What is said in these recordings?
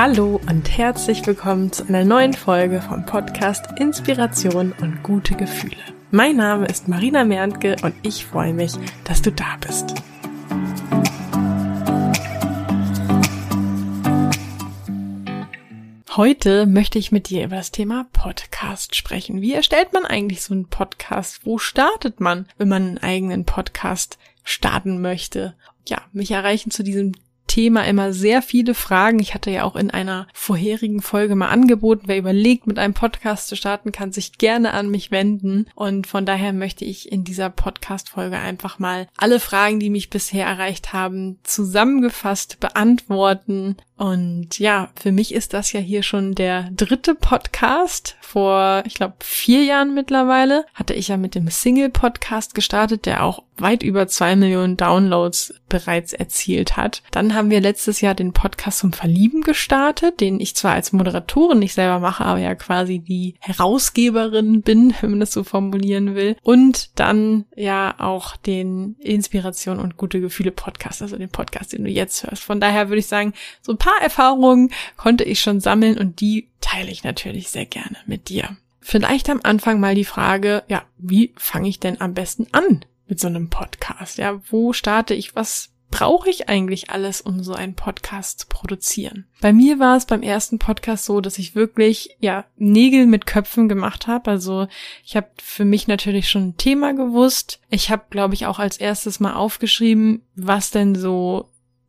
Hallo und herzlich willkommen zu einer neuen Folge vom Podcast Inspiration und gute Gefühle. Mein Name ist Marina Merntke und ich freue mich, dass du da bist. Heute möchte ich mit dir über das Thema Podcast sprechen. Wie erstellt man eigentlich so einen Podcast? Wo startet man, wenn man einen eigenen Podcast starten möchte? Ja, mich erreichen zu diesem Thema immer sehr viele Fragen. Ich hatte ja auch in einer vorherigen Folge mal angeboten, wer überlegt, mit einem Podcast zu starten, kann sich gerne an mich wenden. Und von daher möchte ich in dieser Podcast-Folge einfach mal alle Fragen, die mich bisher erreicht haben, zusammengefasst beantworten und ja, für mich ist das ja hier schon der dritte Podcast. Vor, ich glaube, vier Jahren mittlerweile hatte ich ja mit dem Single-Podcast gestartet, der auch weit über zwei Millionen Downloads bereits erzielt hat. Dann haben wir letztes Jahr den Podcast zum Verlieben gestartet, den ich zwar als Moderatorin nicht selber mache, aber ja quasi die Herausgeberin bin, wenn man das so formulieren will. Und dann ja auch den Inspiration und gute Gefühle Podcast, also den Podcast, den du jetzt hörst. Von daher würde ich sagen, so ein paar paar Erfahrungen konnte ich schon sammeln und die teile ich natürlich sehr gerne mit dir. Vielleicht am Anfang mal die Frage, ja, wie fange ich denn am besten an mit so einem Podcast? Ja, wo starte ich? Was brauche ich eigentlich alles, um so einen Podcast zu produzieren? Bei mir war es beim ersten Podcast so, dass ich wirklich ja Nägel mit Köpfen gemacht habe. Also ich habe für mich natürlich schon ein Thema gewusst. Ich habe, glaube ich, auch als erstes mal aufgeschrieben, was denn so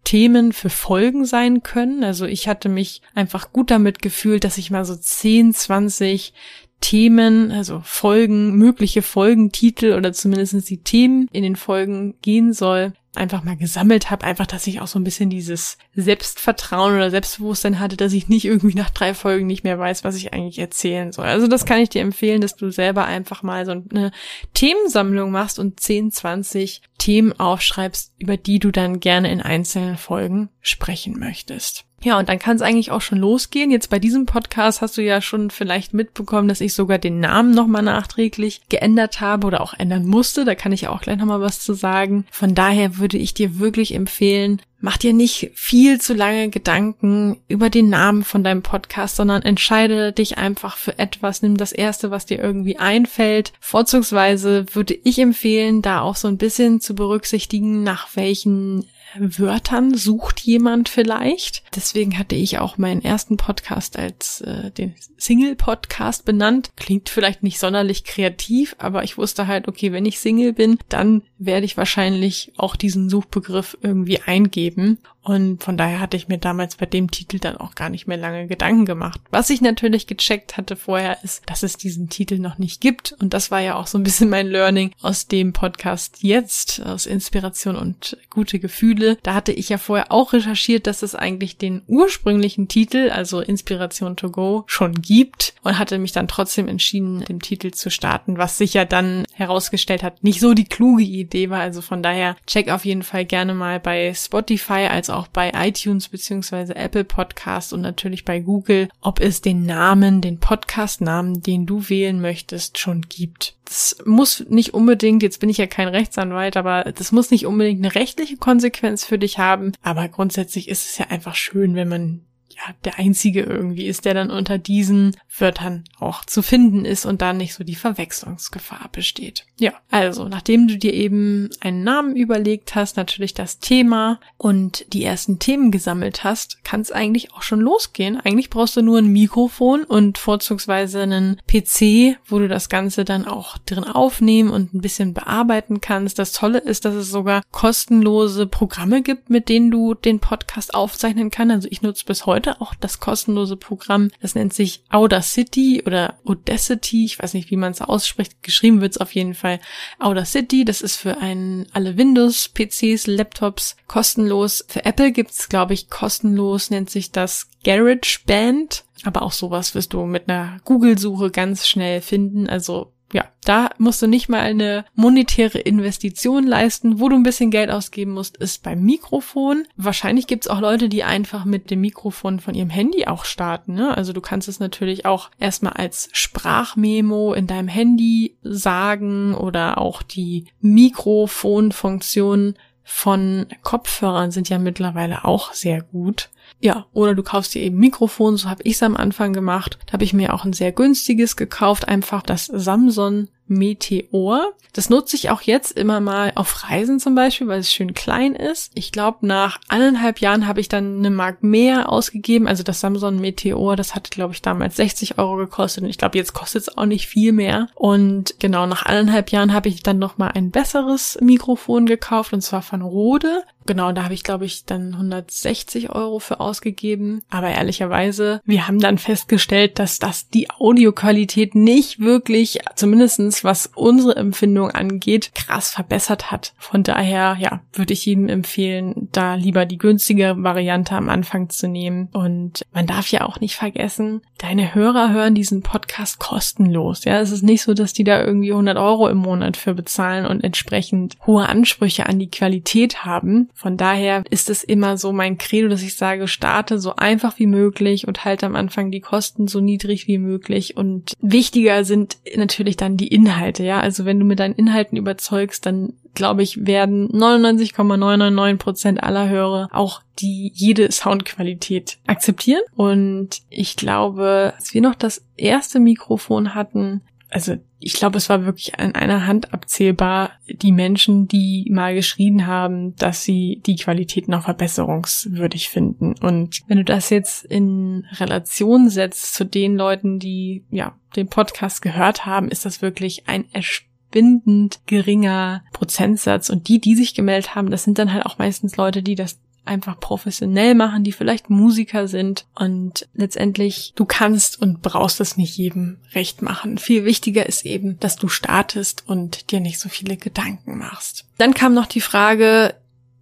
Themen für Folgen sein können. Also ich hatte mich einfach gut damit gefühlt, dass ich mal so 10, 20 Themen, also Folgen, mögliche Folgentitel oder zumindest die Themen in den Folgen gehen soll, einfach mal gesammelt habe, einfach, dass ich auch so ein bisschen dieses Selbstvertrauen oder Selbstbewusstsein hatte, dass ich nicht irgendwie nach drei Folgen nicht mehr weiß, was ich eigentlich erzählen soll. Also das kann ich dir empfehlen, dass du selber einfach mal so eine Themensammlung machst und 10, 20 Themen aufschreibst, über die du dann gerne in einzelnen Folgen sprechen möchtest. Ja, und dann kann es eigentlich auch schon losgehen. Jetzt bei diesem Podcast hast du ja schon vielleicht mitbekommen, dass ich sogar den Namen nochmal nachträglich geändert habe oder auch ändern musste. Da kann ich auch gleich nochmal was zu sagen. Von daher würde ich dir wirklich empfehlen, mach dir nicht viel zu lange Gedanken über den Namen von deinem Podcast, sondern entscheide dich einfach für etwas. Nimm das erste, was dir irgendwie einfällt. Vorzugsweise würde ich empfehlen, da auch so ein bisschen zu berücksichtigen, nach welchen Wörtern sucht jemand vielleicht. Deswegen hatte ich auch meinen ersten Podcast als äh, den Single-Podcast benannt. Klingt vielleicht nicht sonderlich kreativ, aber ich wusste halt, okay, wenn ich Single bin, dann werde ich wahrscheinlich auch diesen Suchbegriff irgendwie eingeben. Und von daher hatte ich mir damals bei dem Titel dann auch gar nicht mehr lange Gedanken gemacht. Was ich natürlich gecheckt hatte vorher ist, dass es diesen Titel noch nicht gibt. Und das war ja auch so ein bisschen mein Learning aus dem Podcast jetzt, aus Inspiration und gute Gefühle. Da hatte ich ja vorher auch recherchiert, dass es eigentlich den ursprünglichen Titel, also Inspiration to Go, schon gibt und hatte mich dann trotzdem entschieden, dem Titel zu starten, was sich ja dann herausgestellt hat, nicht so die kluge Idee war. Also von daher check auf jeden Fall gerne mal bei Spotify als auch bei iTunes beziehungsweise Apple Podcast und natürlich bei Google, ob es den Namen, den Podcast-Namen, den du wählen möchtest, schon gibt. Das muss nicht unbedingt, jetzt bin ich ja kein Rechtsanwalt, aber das muss nicht unbedingt eine rechtliche Konsequenz für dich haben. Aber grundsätzlich ist es ja einfach schön, wenn man ja, der einzige irgendwie ist, der dann unter diesen Wörtern auch zu finden ist und da nicht so die Verwechslungsgefahr besteht. Ja, also nachdem du dir eben einen Namen überlegt hast, natürlich das Thema und die ersten Themen gesammelt hast, kann es eigentlich auch schon losgehen. Eigentlich brauchst du nur ein Mikrofon und vorzugsweise einen PC, wo du das Ganze dann auch drin aufnehmen und ein bisschen bearbeiten kannst. Das Tolle ist, dass es sogar kostenlose Programme gibt, mit denen du den Podcast aufzeichnen kannst. Also ich nutze bis heute auch das kostenlose Programm. Das nennt sich Audacity oder Audacity. Ich weiß nicht, wie man es ausspricht. Geschrieben wird es auf jeden Fall Audacity. Das ist für einen alle Windows, PCs, Laptops kostenlos. Für Apple gibt's, glaube ich, kostenlos, nennt sich das GarageBand. Aber auch sowas wirst du mit einer Google-Suche ganz schnell finden. Also ja, da musst du nicht mal eine monetäre Investition leisten. Wo du ein bisschen Geld ausgeben musst, ist beim Mikrofon. Wahrscheinlich gibt's auch Leute, die einfach mit dem Mikrofon von ihrem Handy auch starten. Ne? Also du kannst es natürlich auch erstmal als Sprachmemo in deinem Handy sagen oder auch die Mikrofonfunktion von Kopfhörern sind ja mittlerweile auch sehr gut. Ja, oder du kaufst dir eben Mikrofon, so habe ich es am Anfang gemacht. Da habe ich mir auch ein sehr günstiges gekauft, einfach das Samsung Meteor. Das nutze ich auch jetzt immer mal auf Reisen zum Beispiel, weil es schön klein ist. Ich glaube, nach eineinhalb Jahren habe ich dann eine Mark mehr ausgegeben. Also das Samsung Meteor, das hat, glaube ich, damals 60 Euro gekostet. Und ich glaube, jetzt kostet es auch nicht viel mehr. Und genau, nach eineinhalb Jahren habe ich dann nochmal ein besseres Mikrofon gekauft, und zwar von Rode. Genau, da habe ich, glaube ich, dann 160 Euro für ausgegeben. Aber ehrlicherweise, wir haben dann festgestellt, dass das die Audioqualität nicht wirklich, zumindestens was unsere Empfindung angeht, krass verbessert hat. Von daher, ja, würde ich jedem empfehlen, da lieber die günstige Variante am Anfang zu nehmen. Und man darf ja auch nicht vergessen, deine Hörer hören diesen Podcast kostenlos. Ja, es ist nicht so, dass die da irgendwie 100 Euro im Monat für bezahlen und entsprechend hohe Ansprüche an die Qualität haben. Von daher ist es immer so mein Credo, dass ich sage, starte so einfach wie möglich und halte am Anfang die Kosten so niedrig wie möglich. Und wichtiger sind natürlich dann die Inhalte, ja. Also wenn du mit deinen Inhalten überzeugst, dann glaube ich, werden 99,999 Prozent aller Hörer auch die jede Soundqualität akzeptieren. Und ich glaube, als wir noch das erste Mikrofon hatten, also ich glaube, es war wirklich an einer Hand abzählbar, die Menschen, die mal geschrien haben, dass sie die Qualität noch verbesserungswürdig finden. Und wenn du das jetzt in Relation setzt zu den Leuten, die ja den Podcast gehört haben, ist das wirklich ein erschwindend geringer Prozentsatz. Und die, die sich gemeldet haben, das sind dann halt auch meistens Leute, die das einfach professionell machen, die vielleicht Musiker sind und letztendlich du kannst und brauchst es nicht jedem recht machen. Viel wichtiger ist eben, dass du startest und dir nicht so viele Gedanken machst. Dann kam noch die Frage,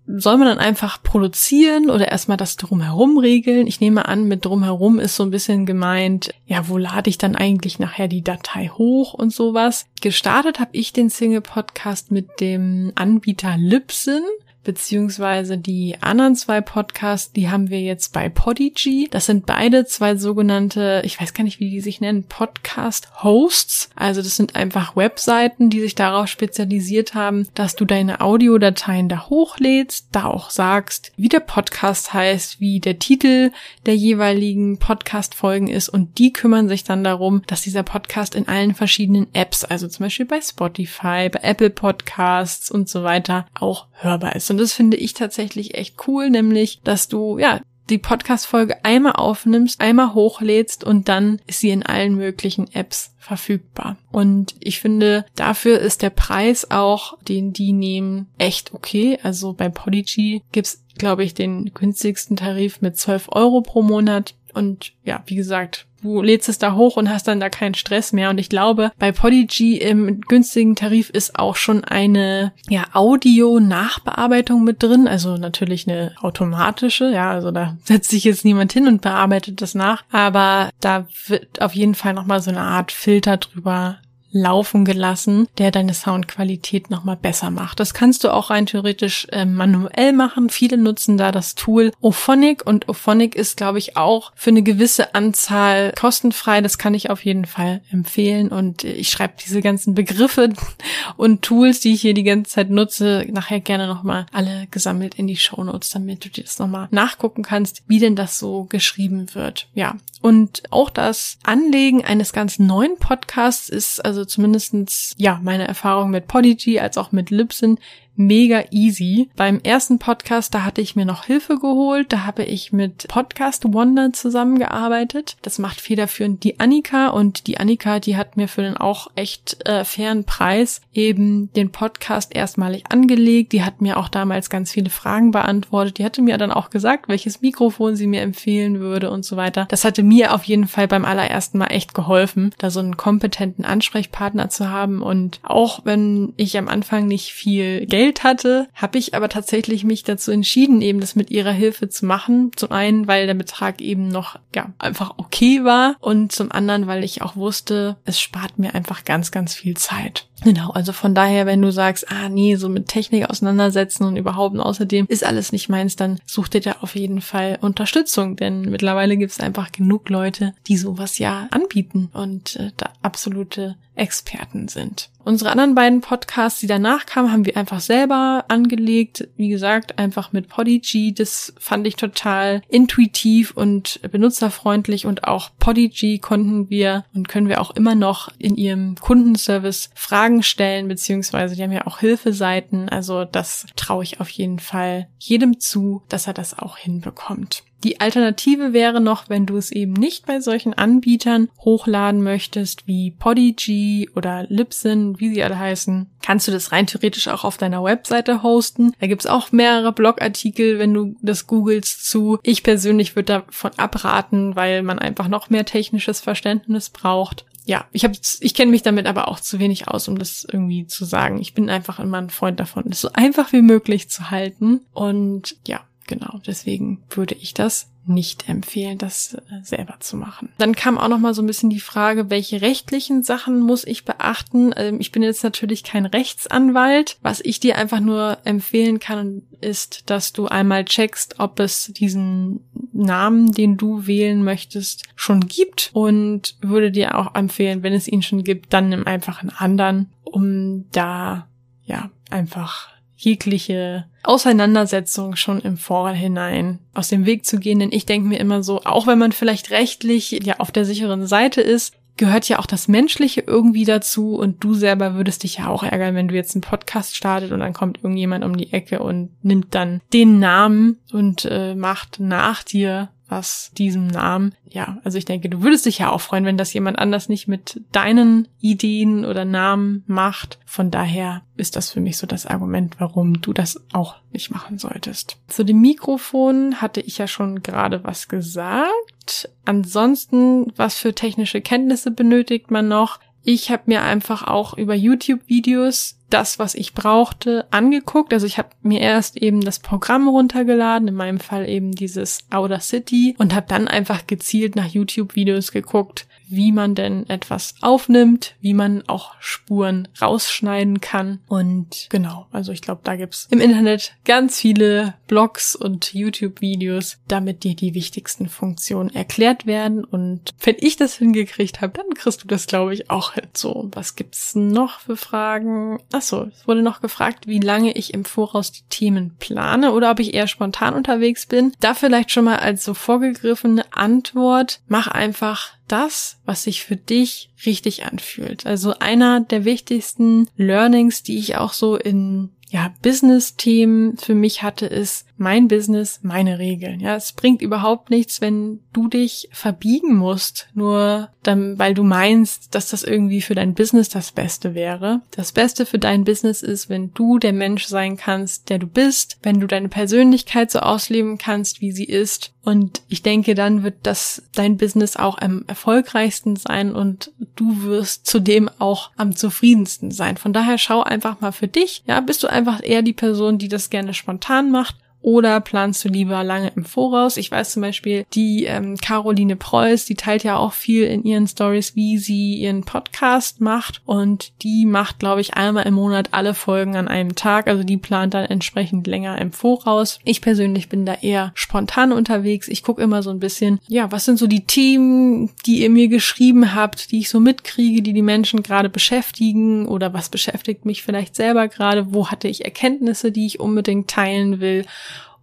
soll man dann einfach produzieren oder erstmal das drumherum regeln? Ich nehme an, mit drumherum ist so ein bisschen gemeint, ja, wo lade ich dann eigentlich nachher die Datei hoch und sowas. Gestartet habe ich den Single Podcast mit dem Anbieter Libsyn beziehungsweise die anderen zwei Podcasts, die haben wir jetzt bei Podigy. Das sind beide zwei sogenannte, ich weiß gar nicht, wie die sich nennen, Podcast-Hosts. Also das sind einfach Webseiten, die sich darauf spezialisiert haben, dass du deine Audiodateien da hochlädst, da auch sagst, wie der Podcast heißt, wie der Titel der jeweiligen Podcast-Folgen ist und die kümmern sich dann darum, dass dieser Podcast in allen verschiedenen Apps, also zum Beispiel bei Spotify, bei Apple Podcasts und so weiter, auch hörbar ist. Und und das finde ich tatsächlich echt cool, nämlich, dass du, ja, die Podcast-Folge einmal aufnimmst, einmal hochlädst und dann ist sie in allen möglichen Apps verfügbar. Und ich finde, dafür ist der Preis auch, den die nehmen, echt okay. Also bei Podigy gibt's, glaube ich, den günstigsten Tarif mit 12 Euro pro Monat. Und ja, wie gesagt, du lädst es da hoch und hast dann da keinen Stress mehr. Und ich glaube, bei Podigy im günstigen Tarif ist auch schon eine ja, Audio-Nachbearbeitung mit drin. Also natürlich eine automatische, ja, also da setzt sich jetzt niemand hin und bearbeitet das nach. Aber da wird auf jeden Fall nochmal so eine Art Filter drüber laufen gelassen, der deine Soundqualität nochmal besser macht. Das kannst du auch rein theoretisch äh, manuell machen. Viele nutzen da das Tool Ophonic und Ophonic ist, glaube ich, auch für eine gewisse Anzahl kostenfrei. Das kann ich auf jeden Fall empfehlen und ich schreibe diese ganzen Begriffe und Tools, die ich hier die ganze Zeit nutze, nachher gerne nochmal alle gesammelt in die Show Notes, damit du dir das nochmal nachgucken kannst, wie denn das so geschrieben wird. Ja, und auch das Anlegen eines ganz neuen Podcasts ist also zumindestens ja, meine Erfahrung mit Podigy als auch mit Libsyn mega easy. Beim ersten Podcast, da hatte ich mir noch Hilfe geholt. Da habe ich mit Podcast Wonder zusammengearbeitet. Das macht federführend die Annika und die Annika, die hat mir für den auch echt äh, fairen Preis eben den Podcast erstmalig angelegt. Die hat mir auch damals ganz viele Fragen beantwortet. Die hatte mir dann auch gesagt, welches Mikrofon sie mir empfehlen würde und so weiter. Das hatte mir auf jeden Fall beim allerersten Mal echt geholfen, da so einen kompetenten Ansprechpartner zu haben. Und auch wenn ich am Anfang nicht viel Geld Geld hatte, habe ich aber tatsächlich mich dazu entschieden, eben das mit ihrer Hilfe zu machen. Zum einen, weil der Betrag eben noch ja einfach okay war und zum anderen, weil ich auch wusste, es spart mir einfach ganz, ganz viel Zeit. Genau, also von daher, wenn du sagst, ah nee, so mit Technik auseinandersetzen und überhaupt und außerdem ist alles nicht meins, dann such dir da auf jeden Fall Unterstützung, denn mittlerweile gibt es einfach genug Leute, die sowas ja anbieten und äh, da absolute Experten sind. Unsere anderen beiden Podcasts, die danach kamen, haben wir einfach selber angelegt. Wie gesagt, einfach mit Podigy. Das fand ich total intuitiv und benutzerfreundlich und auch Podigy konnten wir und können wir auch immer noch in ihrem Kundenservice Fragen stellen, beziehungsweise die haben ja auch Hilfeseiten. Also das traue ich auf jeden Fall jedem zu, dass er das auch hinbekommt. Die Alternative wäre noch, wenn du es eben nicht bei solchen Anbietern hochladen möchtest, wie Podigy oder Libsyn, wie sie alle heißen, kannst du das rein theoretisch auch auf deiner Webseite hosten. Da gibt's auch mehrere Blogartikel, wenn du das googelst zu. Ich persönlich würde davon abraten, weil man einfach noch mehr technisches Verständnis braucht ja, ich habe ich kenne mich damit aber auch zu wenig aus, um das irgendwie zu sagen. Ich bin einfach immer ein Freund davon, das so einfach wie möglich zu halten und ja, genau, deswegen würde ich das nicht empfehlen, das äh, selber zu machen. Dann kam auch noch mal so ein bisschen die Frage, welche rechtlichen Sachen muss ich beachten? Ähm, ich bin jetzt natürlich kein Rechtsanwalt. Was ich dir einfach nur empfehlen kann, ist, dass du einmal checkst, ob es diesen Namen, den du wählen möchtest, schon gibt und würde dir auch empfehlen, wenn es ihn schon gibt, dann nimm einfach einen anderen, um da ja einfach jegliche Auseinandersetzung schon im Vorhinein aus dem Weg zu gehen. Denn ich denke mir immer so, auch wenn man vielleicht rechtlich ja auf der sicheren Seite ist, gehört ja auch das Menschliche irgendwie dazu und du selber würdest dich ja auch ärgern, wenn du jetzt einen Podcast startet und dann kommt irgendjemand um die Ecke und nimmt dann den Namen und äh, macht nach dir was diesem Namen. Ja, also ich denke, du würdest dich ja auch freuen, wenn das jemand anders nicht mit deinen Ideen oder Namen macht. Von daher ist das für mich so das Argument, warum du das auch nicht machen solltest. Zu dem Mikrofon hatte ich ja schon gerade was gesagt. Ansonsten, was für technische Kenntnisse benötigt man noch? Ich habe mir einfach auch über YouTube-Videos das, was ich brauchte, angeguckt. Also ich habe mir erst eben das Programm runtergeladen, in meinem Fall eben dieses Audacity und habe dann einfach gezielt nach YouTube-Videos geguckt, wie man denn etwas aufnimmt, wie man auch Spuren rausschneiden kann. Und genau, also ich glaube, da gibt's im Internet ganz viele Blogs und YouTube-Videos, damit dir die wichtigsten Funktionen erklärt werden. Und wenn ich das hingekriegt habe, dann kriegst du das, glaube ich, auch hin. So, was gibt's noch für Fragen? Achso, es wurde noch gefragt, wie lange ich im Voraus die Themen plane oder ob ich eher spontan unterwegs bin. Da vielleicht schon mal als so vorgegriffene Antwort, mach einfach das, was sich für dich richtig anfühlt. Also einer der wichtigsten Learnings, die ich auch so in ja, Business-Themen für mich hatte, ist mein Business, meine Regeln. Ja, es bringt überhaupt nichts, wenn du dich verbiegen musst, nur dann, weil du meinst, dass das irgendwie für dein Business das Beste wäre. Das Beste für dein Business ist, wenn du der Mensch sein kannst, der du bist, wenn du deine Persönlichkeit so ausleben kannst, wie sie ist. Und ich denke, dann wird das dein Business auch am erfolgreichsten sein und du wirst zudem auch am zufriedensten sein. Von daher schau einfach mal für dich. Ja, bist du einfach eher die Person, die das gerne spontan macht oder planst du lieber lange im Voraus? Ich weiß zum Beispiel, die ähm, Caroline Preuß, die teilt ja auch viel in ihren Stories, wie sie ihren Podcast macht. Und die macht, glaube ich, einmal im Monat alle Folgen an einem Tag. Also die plant dann entsprechend länger im Voraus. Ich persönlich bin da eher spontan unterwegs. Ich gucke immer so ein bisschen, ja, was sind so die Themen, die ihr mir geschrieben habt, die ich so mitkriege, die die Menschen gerade beschäftigen oder was beschäftigt mich vielleicht selber gerade, wo hatte ich Erkenntnisse, die ich unbedingt teilen will.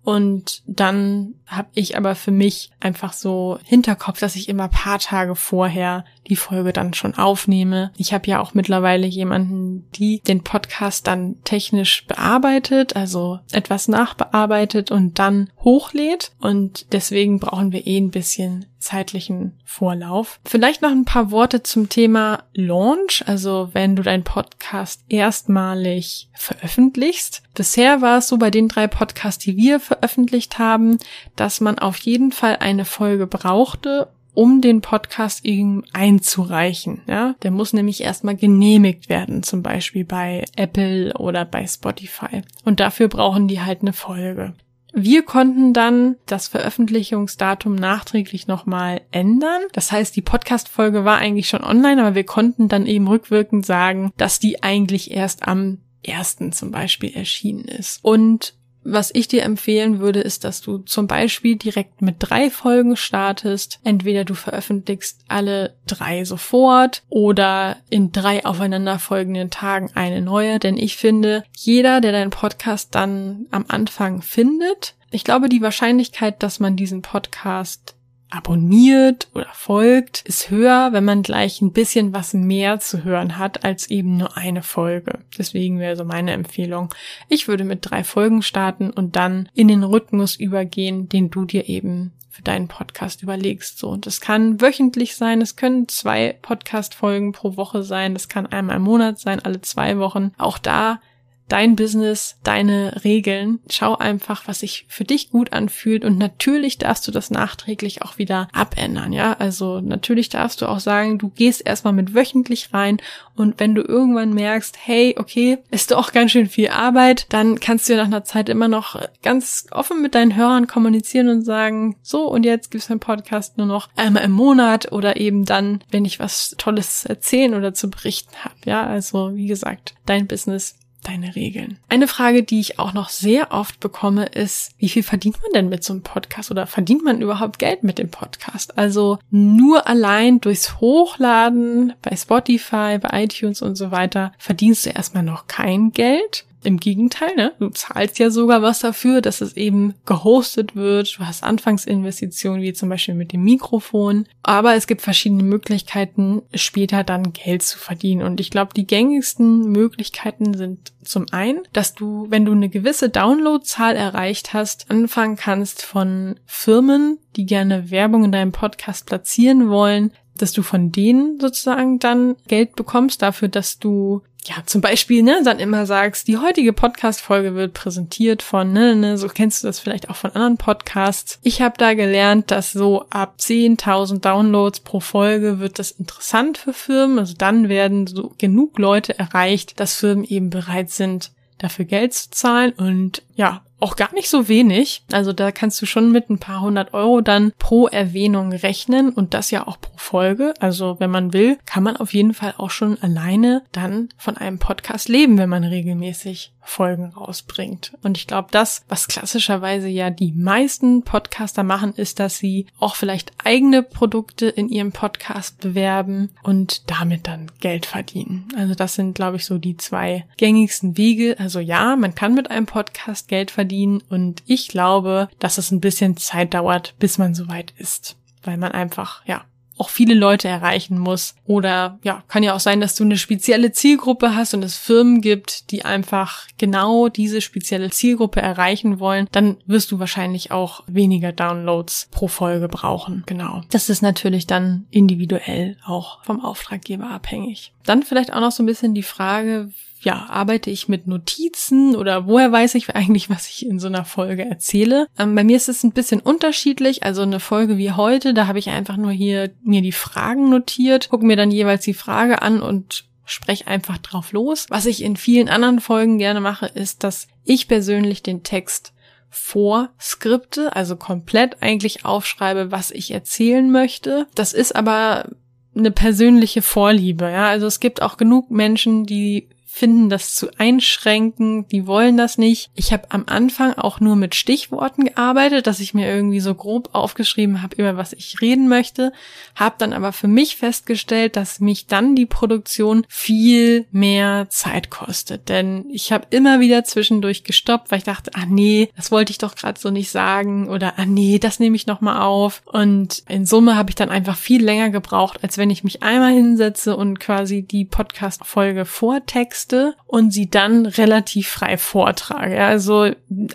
Und dann habe ich aber für mich einfach so Hinterkopf, dass ich immer paar Tage vorher die Folge dann schon aufnehme. Ich habe ja auch mittlerweile jemanden, die den Podcast dann technisch bearbeitet, also etwas nachbearbeitet und dann hochlädt. Und deswegen brauchen wir eh ein bisschen zeitlichen Vorlauf. Vielleicht noch ein paar Worte zum Thema Launch, also wenn du deinen Podcast erstmalig veröffentlichst. Bisher war es so bei den drei Podcasts, die wir veröffentlicht haben, dass man auf jeden Fall eine Folge brauchte, um den Podcast ihm einzureichen. Ja, der muss nämlich erstmal genehmigt werden, zum Beispiel bei Apple oder bei Spotify. Und dafür brauchen die halt eine Folge. Wir konnten dann das Veröffentlichungsdatum nachträglich nochmal ändern. Das heißt, die Podcast-Folge war eigentlich schon online, aber wir konnten dann eben rückwirkend sagen, dass die eigentlich erst am ersten zum Beispiel erschienen ist. Und was ich dir empfehlen würde, ist, dass du zum Beispiel direkt mit drei Folgen startest. Entweder du veröffentlichst alle drei sofort oder in drei aufeinanderfolgenden Tagen eine neue. Denn ich finde, jeder, der deinen Podcast dann am Anfang findet, ich glaube, die Wahrscheinlichkeit, dass man diesen Podcast abonniert oder folgt, ist höher, wenn man gleich ein bisschen was mehr zu hören hat als eben nur eine Folge. Deswegen wäre so meine Empfehlung. Ich würde mit drei Folgen starten und dann in den Rhythmus übergehen, den du dir eben für deinen Podcast überlegst. So, und das kann wöchentlich sein, es können zwei Podcast-Folgen pro Woche sein, das kann einmal im Monat sein, alle zwei Wochen. Auch da dein Business, deine Regeln. Schau einfach, was sich für dich gut anfühlt und natürlich darfst du das nachträglich auch wieder abändern, ja? Also natürlich darfst du auch sagen, du gehst erstmal mit wöchentlich rein und wenn du irgendwann merkst, hey, okay, ist doch ganz schön viel Arbeit, dann kannst du nach einer Zeit immer noch ganz offen mit deinen Hörern kommunizieren und sagen, so und jetzt gibt's einen Podcast nur noch einmal im Monat oder eben dann, wenn ich was Tolles erzählen oder zu berichten habe, ja? Also wie gesagt, dein Business deine Regeln. Eine Frage, die ich auch noch sehr oft bekomme, ist, wie viel verdient man denn mit so einem Podcast oder verdient man überhaupt Geld mit dem Podcast? Also nur allein durchs Hochladen bei Spotify, bei iTunes und so weiter verdienst du erstmal noch kein Geld. Im Gegenteil, ne? Du zahlst ja sogar was dafür, dass es eben gehostet wird. Du hast Anfangsinvestitionen, wie zum Beispiel mit dem Mikrofon. Aber es gibt verschiedene Möglichkeiten, später dann Geld zu verdienen. Und ich glaube, die gängigsten Möglichkeiten sind zum einen, dass du, wenn du eine gewisse Downloadzahl erreicht hast, anfangen kannst von Firmen, die gerne Werbung in deinem Podcast platzieren wollen, dass du von denen sozusagen dann Geld bekommst dafür, dass du ja, zum Beispiel, ne, dann immer sagst, die heutige Podcast-Folge wird präsentiert von, ne, ne, so kennst du das vielleicht auch von anderen Podcasts. Ich habe da gelernt, dass so ab 10.000 Downloads pro Folge wird das interessant für Firmen. Also dann werden so genug Leute erreicht, dass Firmen eben bereit sind, dafür Geld zu zahlen und ja, auch gar nicht so wenig. Also da kannst du schon mit ein paar hundert Euro dann pro Erwähnung rechnen und das ja auch pro Folge. Also wenn man will, kann man auf jeden Fall auch schon alleine dann von einem Podcast leben, wenn man regelmäßig Folgen rausbringt. Und ich glaube, das, was klassischerweise ja die meisten Podcaster machen, ist, dass sie auch vielleicht eigene Produkte in ihrem Podcast bewerben und damit dann Geld verdienen. Also das sind, glaube ich, so die zwei gängigsten Wege. Also ja, man kann mit einem Podcast Geld verdienen und ich glaube, dass es ein bisschen Zeit dauert, bis man soweit ist. Weil man einfach, ja, auch viele Leute erreichen muss. Oder ja, kann ja auch sein, dass du eine spezielle Zielgruppe hast und es Firmen gibt, die einfach genau diese spezielle Zielgruppe erreichen wollen. Dann wirst du wahrscheinlich auch weniger Downloads pro Folge brauchen. Genau. Das ist natürlich dann individuell auch vom Auftraggeber abhängig. Dann vielleicht auch noch so ein bisschen die Frage, ja, arbeite ich mit Notizen oder woher weiß ich eigentlich, was ich in so einer Folge erzähle? Ähm, bei mir ist es ein bisschen unterschiedlich. Also eine Folge wie heute, da habe ich einfach nur hier mir die Fragen notiert, gucke mir dann jeweils die Frage an und spreche einfach drauf los. Was ich in vielen anderen Folgen gerne mache, ist, dass ich persönlich den Text vorskripte, also komplett eigentlich aufschreibe, was ich erzählen möchte. Das ist aber eine persönliche Vorliebe, ja. Also es gibt auch genug Menschen, die finden das zu einschränken, die wollen das nicht. Ich habe am Anfang auch nur mit Stichworten gearbeitet, dass ich mir irgendwie so grob aufgeschrieben habe, über was ich reden möchte, habe dann aber für mich festgestellt, dass mich dann die Produktion viel mehr Zeit kostet, denn ich habe immer wieder zwischendurch gestoppt, weil ich dachte, ah nee, das wollte ich doch gerade so nicht sagen. Oder ah nee, das nehme ich noch mal auf. Und in Summe habe ich dann einfach viel länger gebraucht, als wenn ich mich einmal hinsetze und quasi die Podcast Folge vortext Texte und sie dann relativ frei vortrage. Also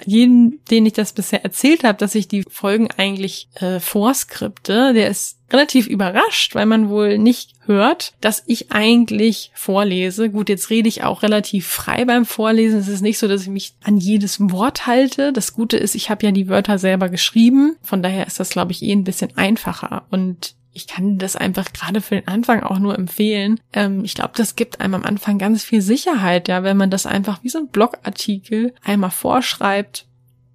jeden, den ich das bisher erzählt habe, dass ich die Folgen eigentlich äh, vorskripte, der ist relativ überrascht, weil man wohl nicht hört, dass ich eigentlich vorlese. Gut, jetzt rede ich auch relativ frei beim Vorlesen. Es ist nicht so, dass ich mich an jedes Wort halte. Das Gute ist, ich habe ja die Wörter selber geschrieben. Von daher ist das, glaube ich, eh ein bisschen einfacher. Und ich kann das einfach gerade für den Anfang auch nur empfehlen. Ähm, ich glaube, das gibt einem am Anfang ganz viel Sicherheit, ja, wenn man das einfach wie so ein Blogartikel einmal vorschreibt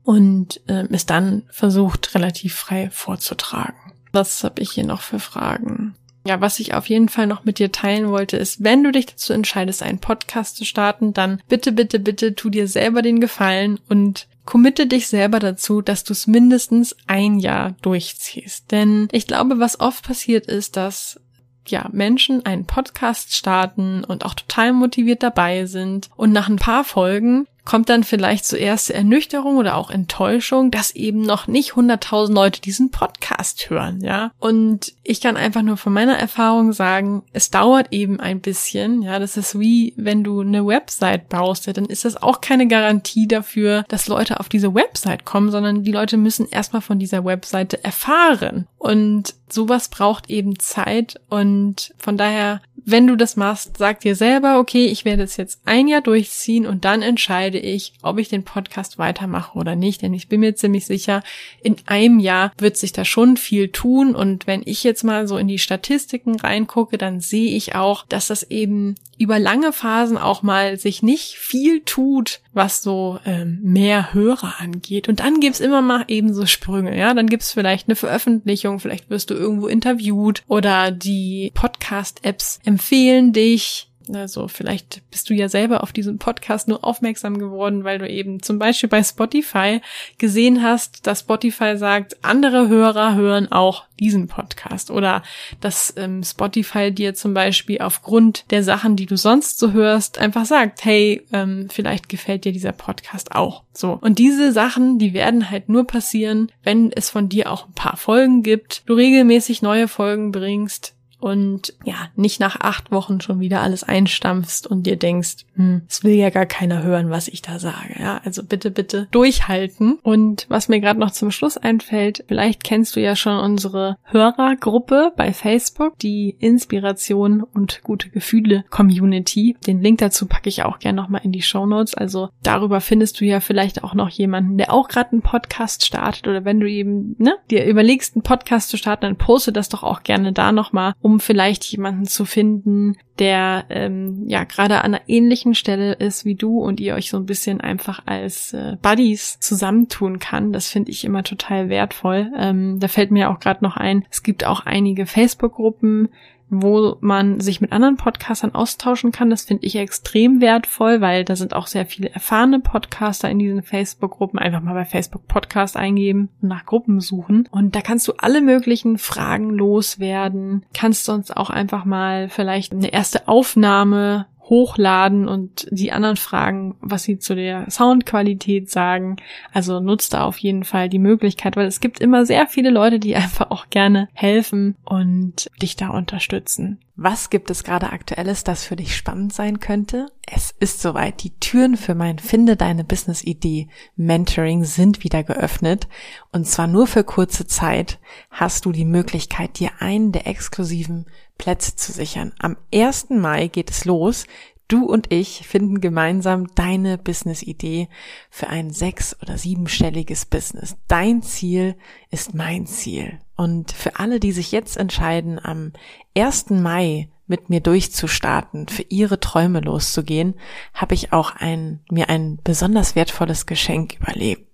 und äh, es dann versucht, relativ frei vorzutragen. Was habe ich hier noch für Fragen? Ja, was ich auf jeden Fall noch mit dir teilen wollte, ist, wenn du dich dazu entscheidest, einen Podcast zu starten, dann bitte, bitte, bitte tu dir selber den Gefallen und committe dich selber dazu, dass du es mindestens ein Jahr durchziehst. Denn ich glaube, was oft passiert ist, dass ja, Menschen einen Podcast starten und auch total motiviert dabei sind und nach ein paar Folgen kommt dann vielleicht zuerst Ernüchterung oder auch Enttäuschung, dass eben noch nicht 100.000 Leute diesen Podcast hören, ja. Und ich kann einfach nur von meiner Erfahrung sagen, es dauert eben ein bisschen, ja. Das ist wie, wenn du eine Website baust, ja, dann ist das auch keine Garantie dafür, dass Leute auf diese Website kommen, sondern die Leute müssen erstmal von dieser Webseite erfahren. Und sowas braucht eben Zeit und von daher wenn du das machst, sag dir selber, okay, ich werde es jetzt ein Jahr durchziehen und dann entscheide ich, ob ich den Podcast weitermache oder nicht. Denn ich bin mir ziemlich sicher, in einem Jahr wird sich da schon viel tun. Und wenn ich jetzt mal so in die Statistiken reingucke, dann sehe ich auch, dass das eben über lange Phasen auch mal sich nicht viel tut, was so ähm, mehr Hörer angeht. Und dann gibt's immer mal eben so Sprünge, ja. Dann gibt's vielleicht eine Veröffentlichung, vielleicht wirst du irgendwo interviewt oder die Podcast-Apps empfehlen dich also vielleicht bist du ja selber auf diesen Podcast nur aufmerksam geworden, weil du eben zum Beispiel bei Spotify gesehen hast, dass Spotify sagt, andere Hörer hören auch diesen Podcast oder dass ähm, Spotify dir zum Beispiel aufgrund der Sachen, die du sonst so hörst, einfach sagt, hey, ähm, vielleicht gefällt dir dieser Podcast auch. So. Und diese Sachen, die werden halt nur passieren, wenn es von dir auch ein paar Folgen gibt, du regelmäßig neue Folgen bringst, und ja, nicht nach acht Wochen schon wieder alles einstampfst und dir denkst, hm, es will ja gar keiner hören, was ich da sage. Ja, also bitte, bitte durchhalten. Und was mir gerade noch zum Schluss einfällt, vielleicht kennst du ja schon unsere Hörergruppe bei Facebook, die Inspiration und gute Gefühle Community. Den Link dazu packe ich auch gerne nochmal in die Show Notes. Also darüber findest du ja vielleicht auch noch jemanden, der auch gerade einen Podcast startet oder wenn du eben ne, dir überlegst, einen Podcast zu starten, dann poste das doch auch gerne da nochmal, um um vielleicht jemanden zu finden, der ähm, ja gerade an einer ähnlichen Stelle ist wie du und ihr euch so ein bisschen einfach als äh, Buddies zusammentun kann. Das finde ich immer total wertvoll. Ähm, da fällt mir auch gerade noch ein, es gibt auch einige Facebook-Gruppen, wo man sich mit anderen Podcastern austauschen kann. Das finde ich extrem wertvoll, weil da sind auch sehr viele erfahrene Podcaster in diesen Facebook-Gruppen. Einfach mal bei Facebook Podcast eingeben und nach Gruppen suchen. Und da kannst du alle möglichen Fragen loswerden. Kannst sonst auch einfach mal vielleicht eine erste Aufnahme hochladen und die anderen fragen, was sie zu der Soundqualität sagen. Also nutzt da auf jeden Fall die Möglichkeit, weil es gibt immer sehr viele Leute, die einfach auch gerne helfen und dich da unterstützen. Was gibt es gerade aktuelles, das für dich spannend sein könnte? Es ist soweit. Die Türen für mein Finde deine Business Idee Mentoring sind wieder geöffnet. Und zwar nur für kurze Zeit hast du die Möglichkeit, dir einen der exklusiven Plätze zu sichern. Am 1. Mai geht es los. Du und ich finden gemeinsam deine Business-Idee für ein sechs- oder siebenstelliges Business. Dein Ziel ist mein Ziel. Und für alle, die sich jetzt entscheiden, am 1. Mai mit mir durchzustarten, für ihre Träume loszugehen, habe ich auch ein, mir ein besonders wertvolles Geschenk überlegt.